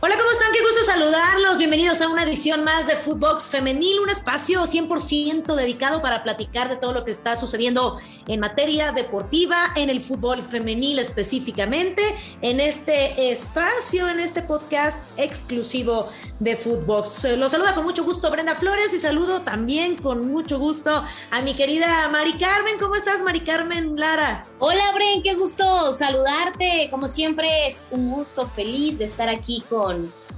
Hola, ¿cómo están? Qué gusto saludarlos. Bienvenidos a una edición más de Footbox Femenil, un espacio 100% dedicado para platicar de todo lo que está sucediendo en materia deportiva, en el fútbol femenil específicamente, en este espacio, en este podcast exclusivo de Footbox. Los saluda con mucho gusto Brenda Flores y saludo también con mucho gusto a mi querida Mari Carmen. ¿Cómo estás, Mari Carmen Lara? Hola, Bren, qué gusto saludarte. Como siempre, es un gusto feliz de estar aquí con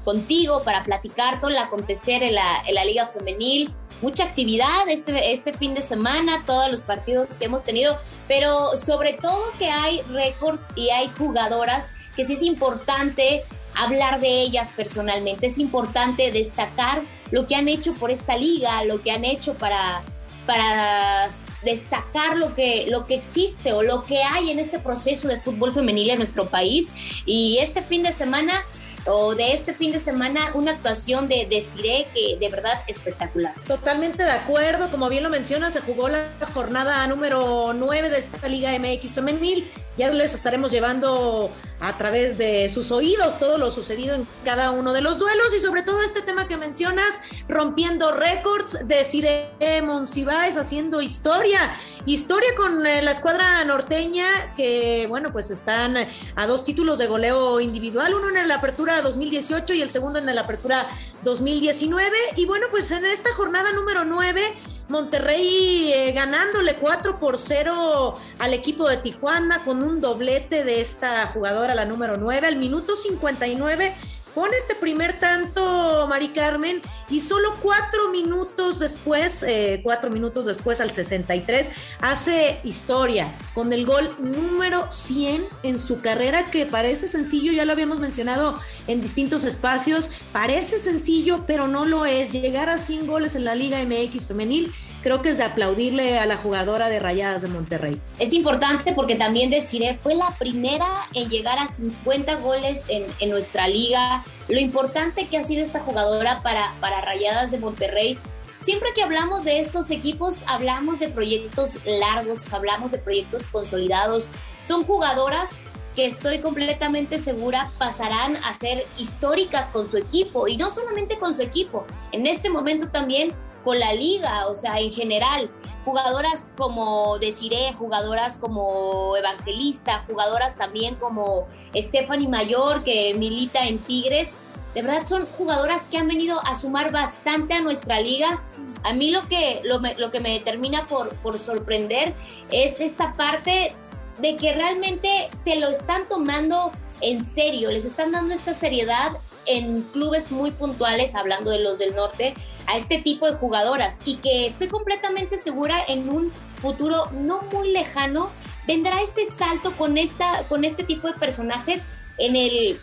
contigo para platicar todo el acontecer en la, en la Liga Femenil. Mucha actividad este, este fin de semana, todos los partidos que hemos tenido, pero sobre todo que hay récords y hay jugadoras que sí es importante hablar de ellas personalmente, es importante destacar lo que han hecho por esta liga, lo que han hecho para, para destacar lo que, lo que existe o lo que hay en este proceso de fútbol femenil en nuestro país. Y este fin de semana o de este fin de semana una actuación de Desiree que de verdad espectacular. Totalmente de acuerdo, como bien lo menciona, se jugó la jornada número 9 de esta Liga MX femenil. Ya les estaremos llevando a través de sus oídos todo lo sucedido en cada uno de los duelos y sobre todo este tema que mencionas, rompiendo récords, Desiree Monsiváis haciendo historia, historia con eh, la escuadra norteña que, bueno, pues están a dos títulos de goleo individual, uno en la apertura 2018 y el segundo en la apertura 2019. Y bueno, pues en esta jornada número 9, Monterrey eh, ganándole 4 por 0 al equipo de Tijuana con un doblete de esta jugadora, la número 9, al minuto 59 pone este primer tanto Mari Carmen y solo cuatro minutos después, eh, cuatro minutos después al 63, hace historia con el gol número 100 en su carrera que parece sencillo, ya lo habíamos mencionado en distintos espacios, parece sencillo pero no lo es, llegar a 100 goles en la Liga MX femenil creo que es de aplaudirle a la jugadora de Rayadas de Monterrey. Es importante porque también deciré, fue la primera en llegar a 50 goles en, en, nuestra liga. Lo importante que ha sido esta jugadora para, para Rayadas de Monterrey. Siempre que hablamos de estos equipos, hablamos de proyectos largos, hablamos de proyectos consolidados. Son jugadoras que estoy completamente segura pasarán a ser históricas con su equipo y no solamente con su equipo. En este momento también con la liga, o sea, en general. Jugadoras como Desiree, jugadoras como Evangelista, jugadoras también como Stephanie Mayor, que milita en Tigres. De verdad son jugadoras que han venido a sumar bastante a nuestra liga. A mí lo que, lo, lo que me termina por, por sorprender es esta parte de que realmente se lo están tomando en serio, les están dando esta seriedad en clubes muy puntuales, hablando de los del norte, a este tipo de jugadoras y que estoy completamente segura en un futuro no muy lejano vendrá este salto con, esta, con este tipo de personajes en el,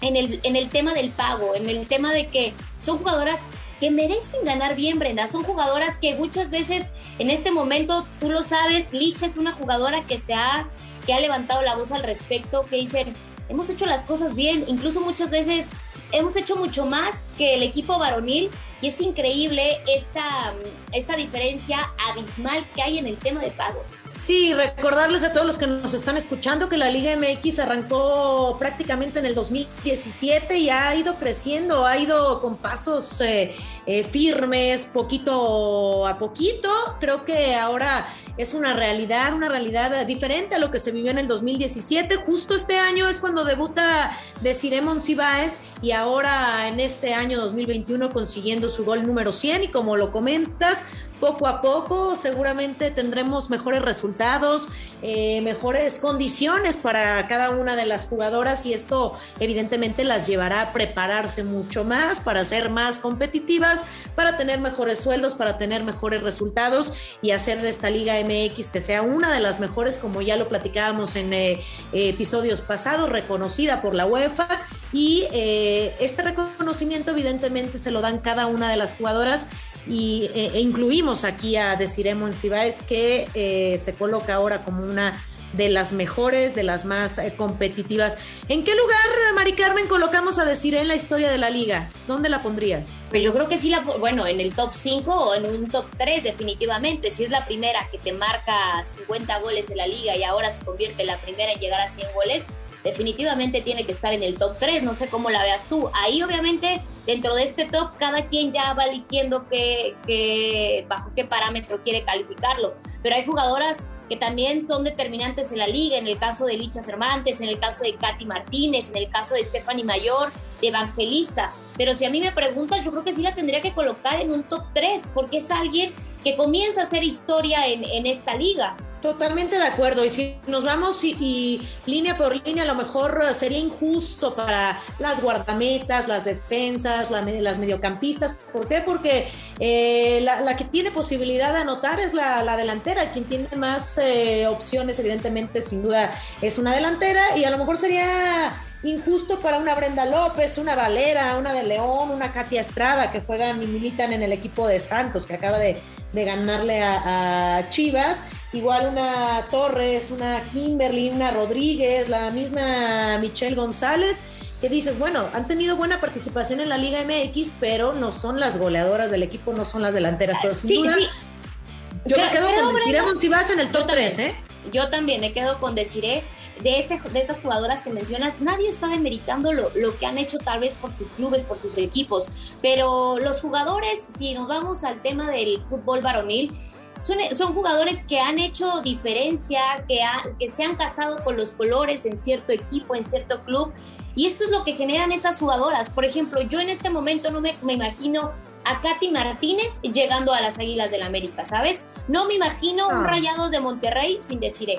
en, el, en el tema del pago, en el tema de que son jugadoras que merecen ganar bien, Brenda. Son jugadoras que muchas veces en este momento, tú lo sabes, Lich es una jugadora que se ha, que ha levantado la voz al respecto, que dicen, hemos hecho las cosas bien, incluso muchas veces hemos hecho mucho más que el equipo varonil es increíble esta, esta diferencia abismal que hay en el tema de pagos. Sí, recordarles a todos los que nos están escuchando que la Liga MX arrancó prácticamente en el 2017 y ha ido creciendo, ha ido con pasos eh, eh, firmes, poquito a poquito. Creo que ahora es una realidad, una realidad diferente a lo que se vivió en el 2017. Justo este año es cuando debuta Desiree Monsiváis y ahora en este año 2021 consiguiendo su gol número 100 y como lo comentas, poco a poco seguramente tendremos mejores resultados, eh, mejores condiciones para cada una de las jugadoras y esto evidentemente las llevará a prepararse mucho más para ser más competitivas, para tener mejores sueldos, para tener mejores resultados y hacer de esta Liga MX que sea una de las mejores, como ya lo platicábamos en eh, episodios pasados, reconocida por la UEFA y eh, este reconocimiento evidentemente se lo dan cada una de las jugadoras y, e, e incluimos aquí a Desiree Monsiváis que eh, se coloca ahora como una de las mejores, de las más eh, competitivas. ¿En qué lugar, Mari Carmen, colocamos a decir en la historia de la liga? ¿Dónde la pondrías? Pues yo creo que sí, la, bueno, en el top 5 o en un top 3 definitivamente. Si es la primera que te marca 50 goles en la liga y ahora se convierte la primera en llegar a 100 goles, definitivamente tiene que estar en el top 3, no sé cómo la veas tú. Ahí obviamente dentro de este top cada quien ya va eligiendo qué, bajo qué parámetro quiere calificarlo, pero hay jugadoras que también son determinantes en la liga, en el caso de Licha Cervantes, en el caso de Katy Martínez, en el caso de Stephanie Mayor, de Evangelista. Pero si a mí me preguntas, yo creo que sí la tendría que colocar en un top 3, porque es alguien que comienza a hacer historia en, en esta liga. Totalmente de acuerdo. Y si nos vamos y, línea por línea, a lo mejor sería injusto para las guardametas, las defensas, las mediocampistas. ¿Por qué? Porque eh, la, que tiene posibilidad de anotar es la, delantera. Quien tiene más eh, opciones, evidentemente, sin duda, es una delantera. Y a lo mejor sería injusto para una Brenda López, una Valera, una de León, una Katia Estrada, que juegan y militan en el equipo de Santos, que acaba de, ganarle a Chivas igual una Torres, una Kimberly, una Rodríguez, la misma Michelle González, que dices, bueno, han tenido buena participación en la Liga MX, pero no son las goleadoras del equipo, no son las delanteras. Pero sí, sí. Yo me quedo con Desiree si vas en el top 3, ¿eh? Yo también me quedo con Desiree. De, este, de estas jugadoras que mencionas, nadie está demeritando lo, lo que han hecho tal vez por sus clubes, por sus equipos, pero los jugadores, si nos vamos al tema del fútbol varonil, son, jugadores que han hecho diferencia, que, que se han casado con los colores en cierto equipo, en cierto club. Y esto es lo que generan estas jugadoras. Por ejemplo, yo en este momento no me, imagino a Katy Martínez llegando a las Águilas del la América, ¿sabes? No me imagino un ah. Rayados de Monterrey sin decir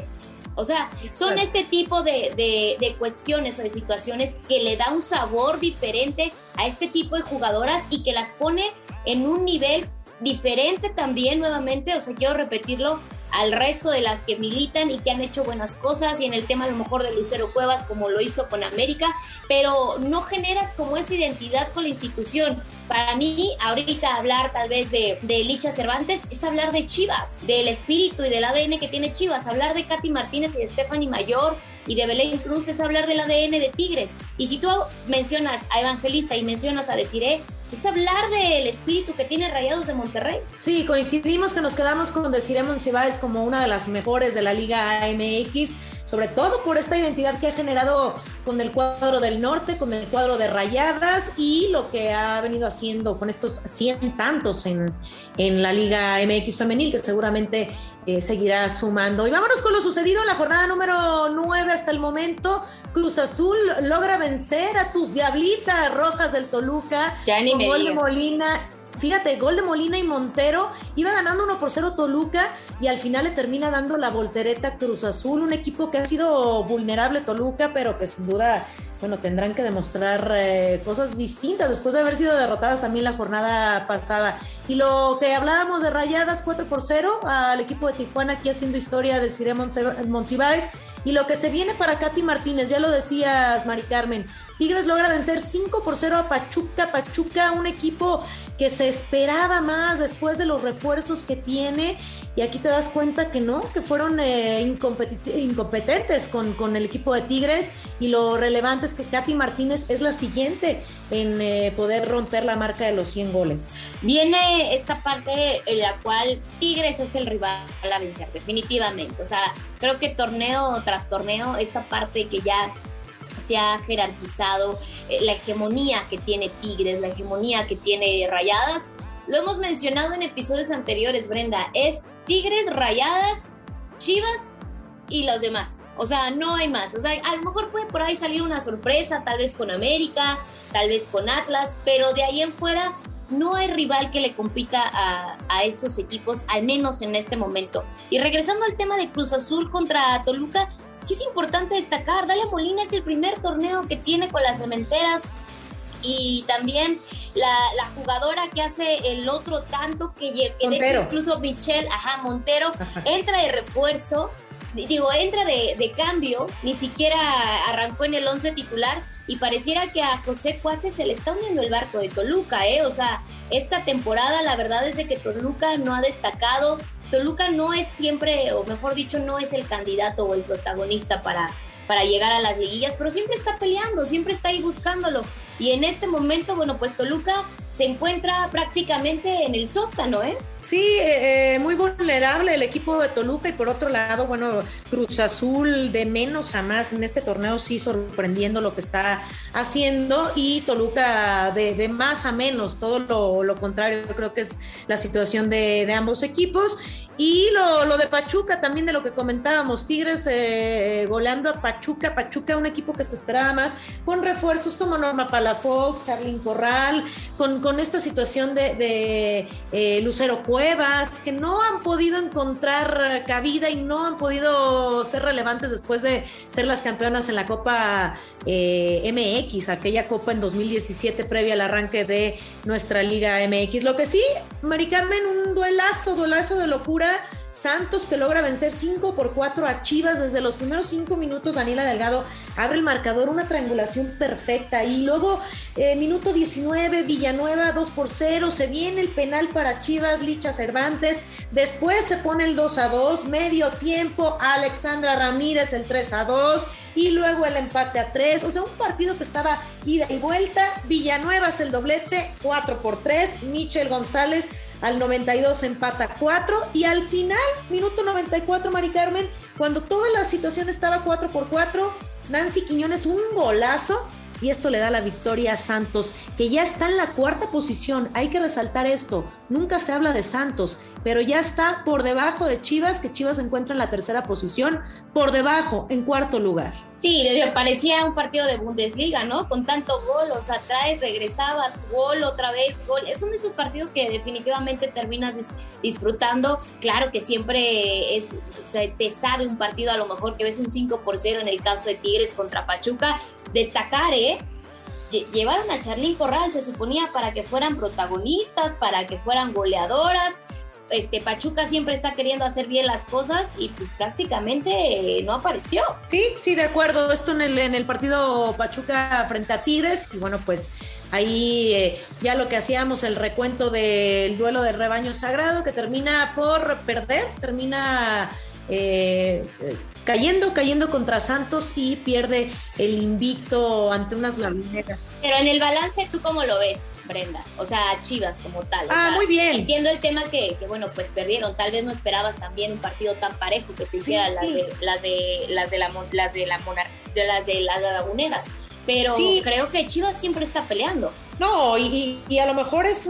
O sea, son este tipo de, de, de, cuestiones o de situaciones que le da un sabor diferente a este tipo de jugadoras y que las pone en un nivel diferente también nuevamente, o sea, quiero repetirlo, al resto de las que militan y que han hecho buenas cosas y en el tema a lo mejor de Lucero Cuevas como lo hizo con América, pero no generas como esa identidad con la institución. Para mí, ahorita hablar tal vez de, de Licha Cervantes es hablar de Chivas, del espíritu y del ADN que tiene Chivas, hablar de Katy Martínez y de Stephanie Mayor y de Belén Cruz es hablar del ADN de Tigres. Y si tú mencionas a Evangelista y mencionas a Desiree, es hablar del espíritu que tiene Rayados de Monterrey. Sí, coincidimos que nos quedamos con Desiree Monsiváis como una de las mejores de la Liga MX sobre todo por esta identidad que ha generado con el cuadro del norte, con el cuadro de rayadas y lo que ha venido haciendo con estos 100 tantos en, en la Liga MX femenil, que seguramente eh, seguirá sumando. Y vámonos con lo sucedido en la jornada número 9 hasta el momento. Cruz Azul logra vencer a tus diablitas rojas del Toluca. Ya ni con gol de Molina Fíjate, gol de Molina y Montero, iba ganando 1 por 0 Toluca y al final le termina dando la voltereta Cruz Azul, un equipo que ha sido vulnerable Toluca, pero que sin duda, bueno, tendrán que demostrar eh, cosas distintas después de haber sido derrotadas también la jornada pasada. Y lo que hablábamos de rayadas 4 por 0 al equipo de Tijuana aquí haciendo historia de Cire Monsiváis y lo que se viene para Katy Martínez, ya lo decías, Mari Carmen. Tigres logra vencer 5 por 0 a Pachuca. Pachuca, un equipo que se esperaba más después de los refuerzos que tiene. Y aquí te das cuenta que no, que fueron eh, incompetentes con, con, el equipo de Tigres. Y lo relevante es que Katy Martínez es la siguiente en eh, poder romper la marca de los 100 goles. Viene esta parte en la cual Tigres es el rival a vencer, definitivamente. O sea, creo que torneo tras torneo, esta parte que ya se ha jerarquizado, eh, la hegemonía que tiene Tigres, la hegemonía que tiene Rayadas. Lo hemos mencionado en episodios anteriores, Brenda, es Tigres, Rayadas, Chivas y los demás. O sea, no hay más. O sea, a lo mejor puede por ahí salir una sorpresa, tal vez con América, tal vez con Atlas, pero de ahí en fuera no hay rival que le compita a, a, estos equipos, al menos en este momento. Y regresando al tema de Cruz Azul contra Toluca, sí es importante destacar, Dalia Molina es el primer torneo que tiene con las cementeras y también la, jugadora que hace el otro tanto que, que incluso Michelle, ajá, Montero, entra de refuerzo, digo, entra de, de, cambio, ni siquiera arrancó en el 11 titular y pareciera que a José Cuate se le está uniendo el barco de Toluca, ¿eh? O sea, esta temporada la verdad es de que Toluca no ha destacado, Toluca no es siempre, o mejor dicho, no es el candidato o el protagonista para, para llegar a las liguillas, pero siempre está peleando, siempre está ahí buscándolo. Y en este momento, bueno, pues Toluca se encuentra prácticamente en el sótano, ¿eh? Sí, eh, muy vulnerable el equipo de Toluca y por otro lado, bueno, Cruz Azul de menos a más en este torneo sí sorprendiendo lo que está haciendo y Toluca de, más a menos, todo lo, contrario, creo que es la situación de, ambos equipos. Y lo, de Pachuca también de lo que comentábamos, Tigres eh, goleando a Pachuca, Pachuca un equipo que se esperaba más, con refuerzos como Norma Palafox, Charlín Corral, con, con esta situación de, eh, Lucero Cuevas, que no han podido encontrar cabida y no han podido ser relevantes después de ser las campeonas en la Copa eh, MX, aquella Copa en 2017 previa al arranque de nuestra Liga MX. Lo que sí, Mari Carmen, un duelazo, duelazo de locura Santos que logra vencer 5 por 4 a Chivas desde los primeros 5 minutos. Daniela Delgado abre el marcador, una triangulación perfecta. Y luego, eh, minuto 19, Villanueva 2 por 0. Se viene el penal para Chivas, Licha Cervantes. Después se pone el 2 a 2. Medio tiempo, Alexandra Ramírez el 3 a 2 y luego el empate a 3. O sea, un partido que estaba ida y vuelta. Villanueva es el doblete, 4 por 3. Michel González al 92 empata 4 y al final, minuto 94, Mari Carmen, cuando toda la situación estaba 4 por 4, Nancy Quiñones un golazo y esto le da la victoria a Santos, que ya está en la cuarta posición. Hay que resaltar esto, nunca se habla de Santos, pero ya está por debajo de Chivas, que Chivas se encuentra en la tercera posición, por debajo, en cuarto lugar. Sí, parecía un partido de Bundesliga, ¿no? Con tanto gol, o sea, traes, regresabas, gol, otra vez, gol. Son estos partidos que definitivamente terminas disfrutando. Claro que siempre es, se te sabe un partido, a lo mejor que ves un 5 por 0 en el caso de Tigres contra Pachuca. Destacar, ¿eh? Llevaron a Charlín Corral, se suponía para que fueran protagonistas, para que fueran goleadoras este Pachuca siempre está queriendo hacer bien las cosas y pues, prácticamente eh, no apareció. Sí, sí, de acuerdo. Esto en el, partido Pachuca frente a Tigres y bueno, pues ahí eh, ya lo que hacíamos, el recuento del duelo de rebaño sagrado que termina por perder, termina eh, cayendo, cayendo contra Santos y pierde el invicto ante unas laguneras. Pero en el balance, ¿tú cómo lo ves, Brenda? O sea, Chivas como tal. ah, muy bien. Entiendo el tema que, bueno, pues perdieron. Tal vez no esperabas también un partido tan parejo que te hicieran las, de, las de las de la las de la de las de las laguneras. Pero creo que Chivas siempre está peleando. No, y, a lo mejor es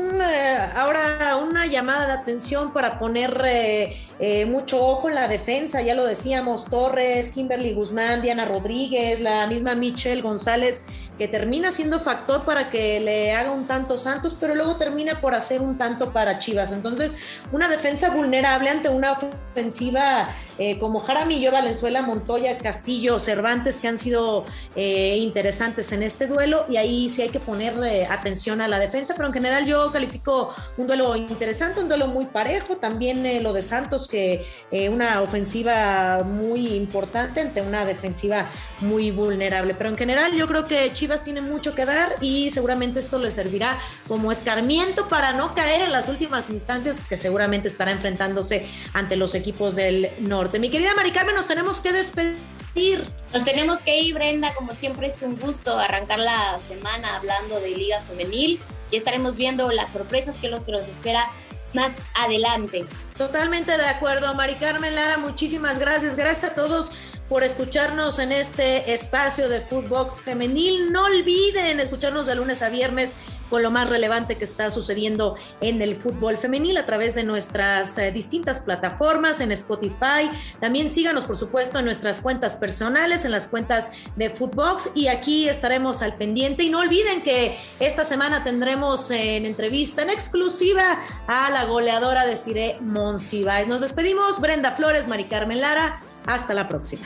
ahora una llamada de atención para poner eh, eh, mucho ojo en la defensa, ya lo decíamos, Torres, Kimberly Guzmán, Diana Rodríguez, la misma Michelle González que termina siendo factor para que le haga un tanto Santos, pero luego termina por hacer un tanto para Chivas. Entonces, una defensa vulnerable ante una ofensiva eh, como Jaramillo, Valenzuela, Montoya, Castillo, Cervantes, que han sido eh, interesantes en este duelo, y ahí sí hay que ponerle atención a la defensa, pero en general yo califico un duelo interesante, un duelo muy parejo, también eh, lo de Santos, que una ofensiva muy importante ante una defensiva muy vulnerable, pero en general yo creo que Chivas Chivas tiene mucho que dar y seguramente esto le servirá como escarmiento para no caer en las últimas instancias que seguramente estará enfrentándose ante los equipos del norte. Mi querida Mari Carmen, nos tenemos que despedir. Nos tenemos que ir, Brenda. Como siempre, es un gusto arrancar la semana hablando de Liga Femenil y estaremos viendo las sorpresas que es lo que nos espera más adelante. Totalmente de acuerdo, Mari Carmen Lara, muchísimas gracias. Gracias a todos por escucharnos en este espacio de Footbox Femenil. No olviden escucharnos de lunes a viernes con lo más relevante que está sucediendo en el fútbol femenil a través de nuestras eh, distintas plataformas en Spotify. También síganos, por supuesto, en nuestras cuentas personales, en las cuentas de Footbox y aquí estaremos al pendiente. Y no olviden que esta semana tendremos en entrevista en exclusiva a la goleadora de Cire Monsiváis. Nos despedimos, Brenda Flores, Mari Carmen Lara. Hasta la próxima.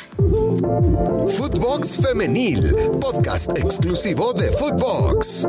Footbox Femenil, podcast exclusivo de Footbox.